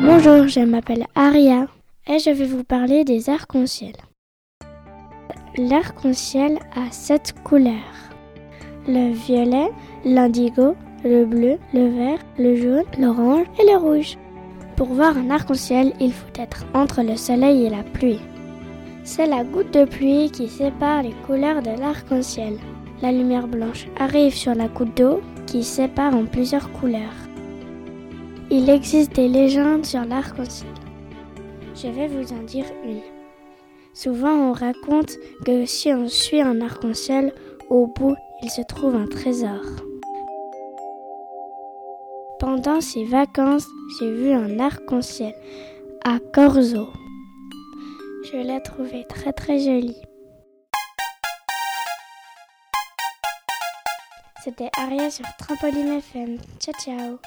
Bonjour, je m'appelle Aria et je vais vous parler des arcs-en-ciel. L'arc-en-ciel a sept couleurs. Le violet, l'indigo, le bleu, le vert, le jaune, l'orange et le rouge. Pour voir un arc-en-ciel, il faut être entre le soleil et la pluie. C'est la goutte de pluie qui sépare les couleurs de l'arc-en-ciel. La lumière blanche arrive sur la goutte d'eau qui sépare en plusieurs couleurs. Il existe des légendes sur l'arc-en-ciel. Je vais vous en dire une. Souvent on raconte que si on suit un arc-en-ciel, au bout il se trouve un trésor. Pendant ces vacances, j'ai vu un arc-en-ciel à Corzo. Je l'ai trouvé très très joli. C'était Aria sur Trampoline FM. Ciao ciao